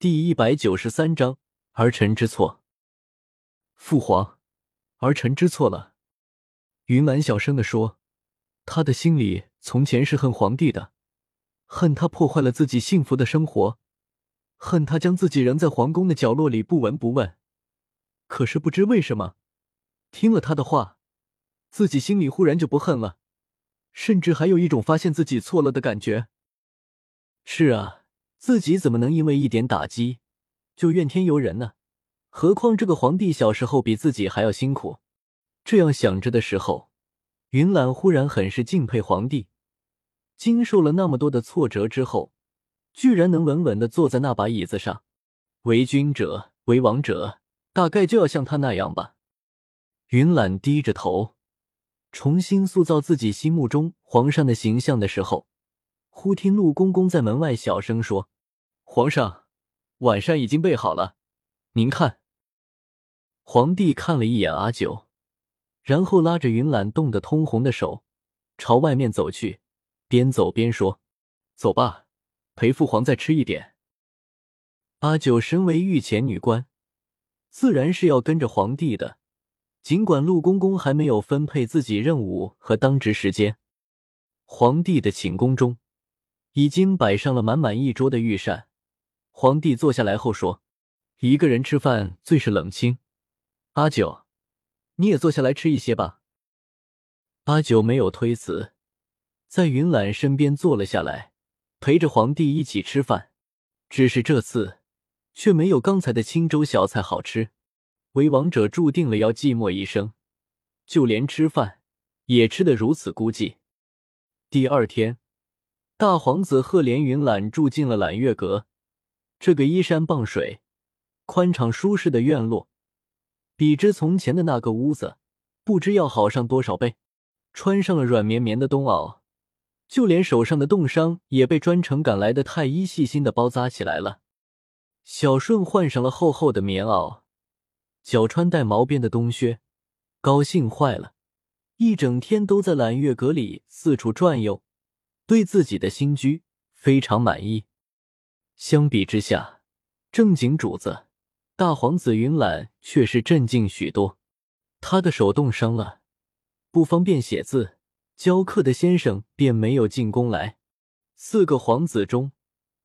第一百九十三章儿臣知错。父皇，儿臣知错了。云兰小声的说，他的心里从前是恨皇帝的，恨他破坏了自己幸福的生活，恨他将自己扔在皇宫的角落里不闻不问。可是不知为什么，听了他的话，自己心里忽然就不恨了，甚至还有一种发现自己错了的感觉。是啊。自己怎么能因为一点打击就怨天尤人呢？何况这个皇帝小时候比自己还要辛苦。这样想着的时候，云岚忽然很是敬佩皇帝，经受了那么多的挫折之后，居然能稳稳的坐在那把椅子上。为君者，为王者，大概就要像他那样吧。云岚低着头，重新塑造自己心目中皇上的形象的时候。忽听陆公公在门外小声说：“皇上，晚膳已经备好了，您看。”皇帝看了一眼阿九，然后拉着云岚冻得通红的手朝外面走去，边走边说：“走吧，陪父皇再吃一点。”阿九身为御前女官，自然是要跟着皇帝的。尽管陆公公还没有分配自己任务和当值时间，皇帝的寝宫中。已经摆上了满满一桌的御膳。皇帝坐下来后说：“一个人吃饭最是冷清。阿九，你也坐下来吃一些吧。”阿九没有推辞，在云岚身边坐了下来，陪着皇帝一起吃饭。只是这次却没有刚才的青州小菜好吃。为王者注定了要寂寞一生，就连吃饭也吃得如此孤寂。第二天。大皇子赫连云揽住进了揽月阁，这个依山傍水、宽敞舒适的院落，比之从前的那个屋子，不知要好上多少倍。穿上了软绵绵的冬袄，就连手上的冻伤也被专程赶来的太医细心的包扎起来了。小顺换上了厚厚的棉袄，脚穿带毛边的冬靴，高兴坏了，一整天都在揽月阁里四处转悠。对自己的新居非常满意。相比之下，正经主子大皇子云岚却是镇静许多。他的手冻伤了，不方便写字，教课的先生便没有进宫来。四个皇子中，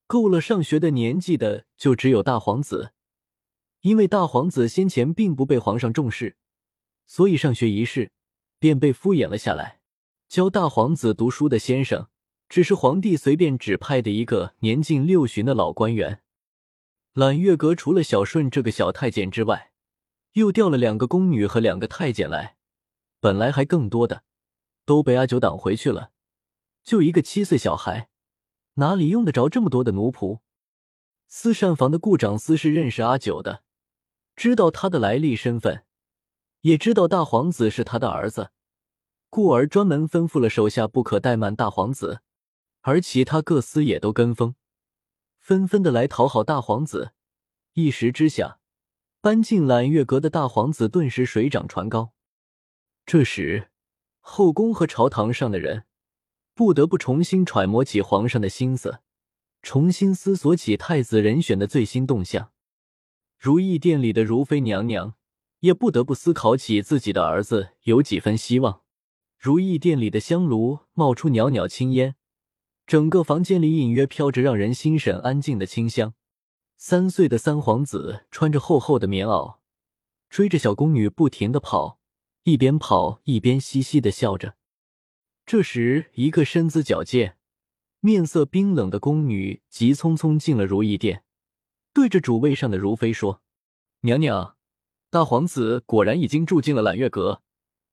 够了上学的年纪的就只有大皇子。因为大皇子先前并不被皇上重视，所以上学一事便被敷衍了下来。教大皇子读书的先生。只是皇帝随便指派的一个年近六旬的老官员。揽月阁除了小顺这个小太监之外，又调了两个宫女和两个太监来。本来还更多的，都被阿九挡回去了。就一个七岁小孩，哪里用得着这么多的奴仆？司膳房的顾长司是认识阿九的，知道他的来历身份，也知道大皇子是他的儿子，故而专门吩咐了手下不可怠慢大皇子。而其他各司也都跟风，纷纷的来讨好大皇子。一时之下，搬进揽月阁的大皇子顿时水涨船高。这时，后宫和朝堂上的人不得不重新揣摩起皇上的心思，重新思索起太子人选的最新动向。如意殿里的如妃娘娘也不得不思考起自己的儿子有几分希望。如意殿里的香炉冒出袅袅青烟。整个房间里隐约飘着让人心神安静的清香。三岁的三皇子穿着厚厚的棉袄，追着小宫女不停的跑，一边跑一边嘻嘻的笑着。这时，一个身姿矫健、面色冰冷的宫女急匆匆进了如意殿，对着主位上的如妃说：“娘娘，大皇子果然已经住进了揽月阁，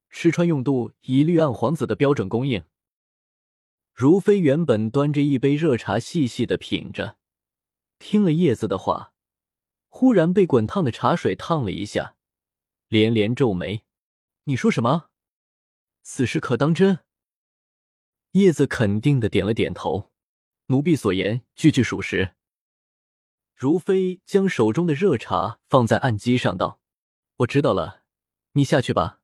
吃穿用度一律按皇子的标准供应。”如妃原本端着一杯热茶，细细的品着，听了叶子的话，忽然被滚烫的茶水烫了一下，连连皱眉：“你说什么？此事可当真？”叶子肯定的点了点头：“奴婢所言句句属实。”如妃将手中的热茶放在案几上，道：“我知道了，你下去吧。”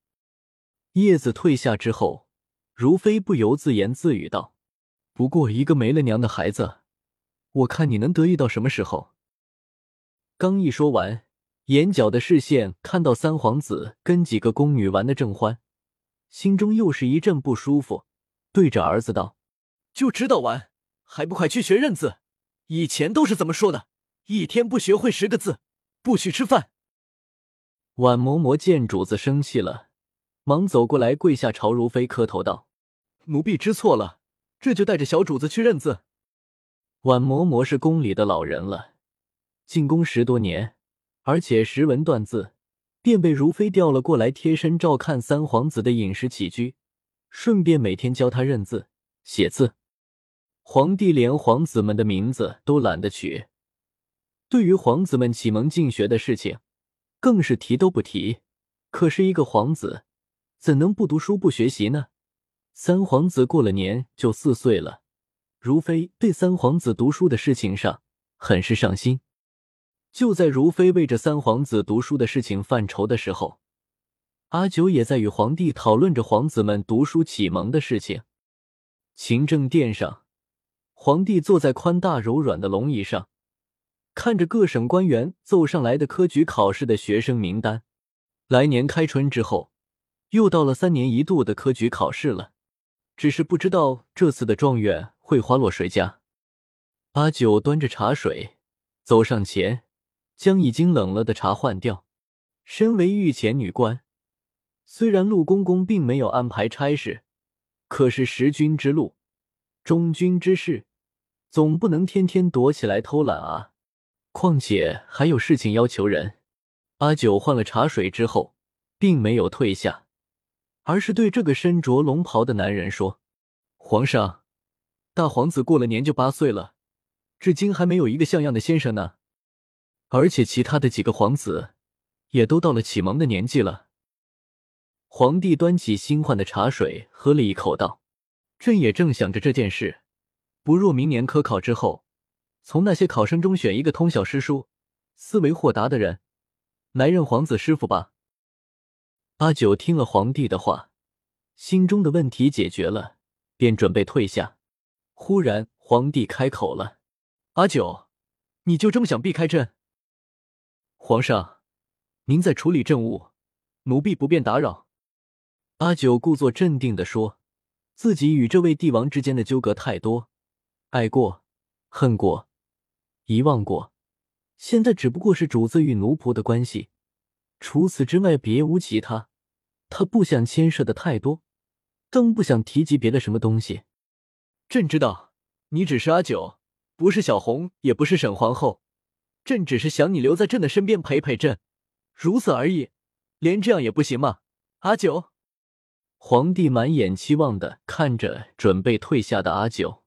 叶子退下之后，如妃不由自言自语道。不过一个没了娘的孩子，我看你能得意到什么时候？刚一说完，眼角的视线看到三皇子跟几个宫女玩的正欢，心中又是一阵不舒服，对着儿子道：“就知道玩，还不快去学认字！以前都是怎么说的？一天不学会十个字，不许吃饭。”婉嬷嬷见主子生气了，忙走过来跪下朝如妃磕头道：“奴婢知错了，这就带着小主子去认字。”婉嬷嬷是宫里的老人了。进宫十多年，而且识文断字，便被如妃调了过来，贴身照看三皇子的饮食起居，顺便每天教他认字写字。皇帝连皇子们的名字都懒得取，对于皇子们启蒙进学的事情，更是提都不提。可是，一个皇子怎能不读书不学习呢？三皇子过了年就四岁了，如妃对三皇子读书的事情上很是上心。就在如妃为这三皇子读书的事情犯愁的时候，阿九也在与皇帝讨论着皇子们读书启蒙的事情。勤政殿上，皇帝坐在宽大柔软的龙椅上，看着各省官员奏上来的科举考试的学生名单。来年开春之后，又到了三年一度的科举考试了，只是不知道这次的状元会花落谁家。阿九端着茶水走上前。将已经冷了的茶换掉。身为御前女官，虽然陆公公并没有安排差事，可是识君之路、忠君之事，总不能天天躲起来偷懒啊。况且还有事情要求人。阿九换了茶水之后，并没有退下，而是对这个身着龙袍的男人说：“皇上，大皇子过了年就八岁了，至今还没有一个像样的先生呢。”而且其他的几个皇子也都到了启蒙的年纪了。皇帝端起新换的茶水喝了一口，道：“朕也正想着这件事，不若明年科考之后，从那些考生中选一个通晓诗书、思维豁达的人来任皇子师傅吧。”阿九听了皇帝的话，心中的问题解决了，便准备退下。忽然，皇帝开口了：“阿九，你就这么想避开朕？”皇上，您在处理政务，奴婢不便打扰。阿九故作镇定的说：“自己与这位帝王之间的纠葛太多，爱过、恨过、遗忘过，现在只不过是主子与奴仆的关系，除此之外别无其他。他不想牵涉的太多，更不想提及别的什么东西。朕知道，你只是阿九，不是小红，也不是沈皇后。”朕只是想你留在朕的身边陪陪朕，如此而已，连这样也不行吗？阿九，皇帝满眼期望的看着准备退下的阿九。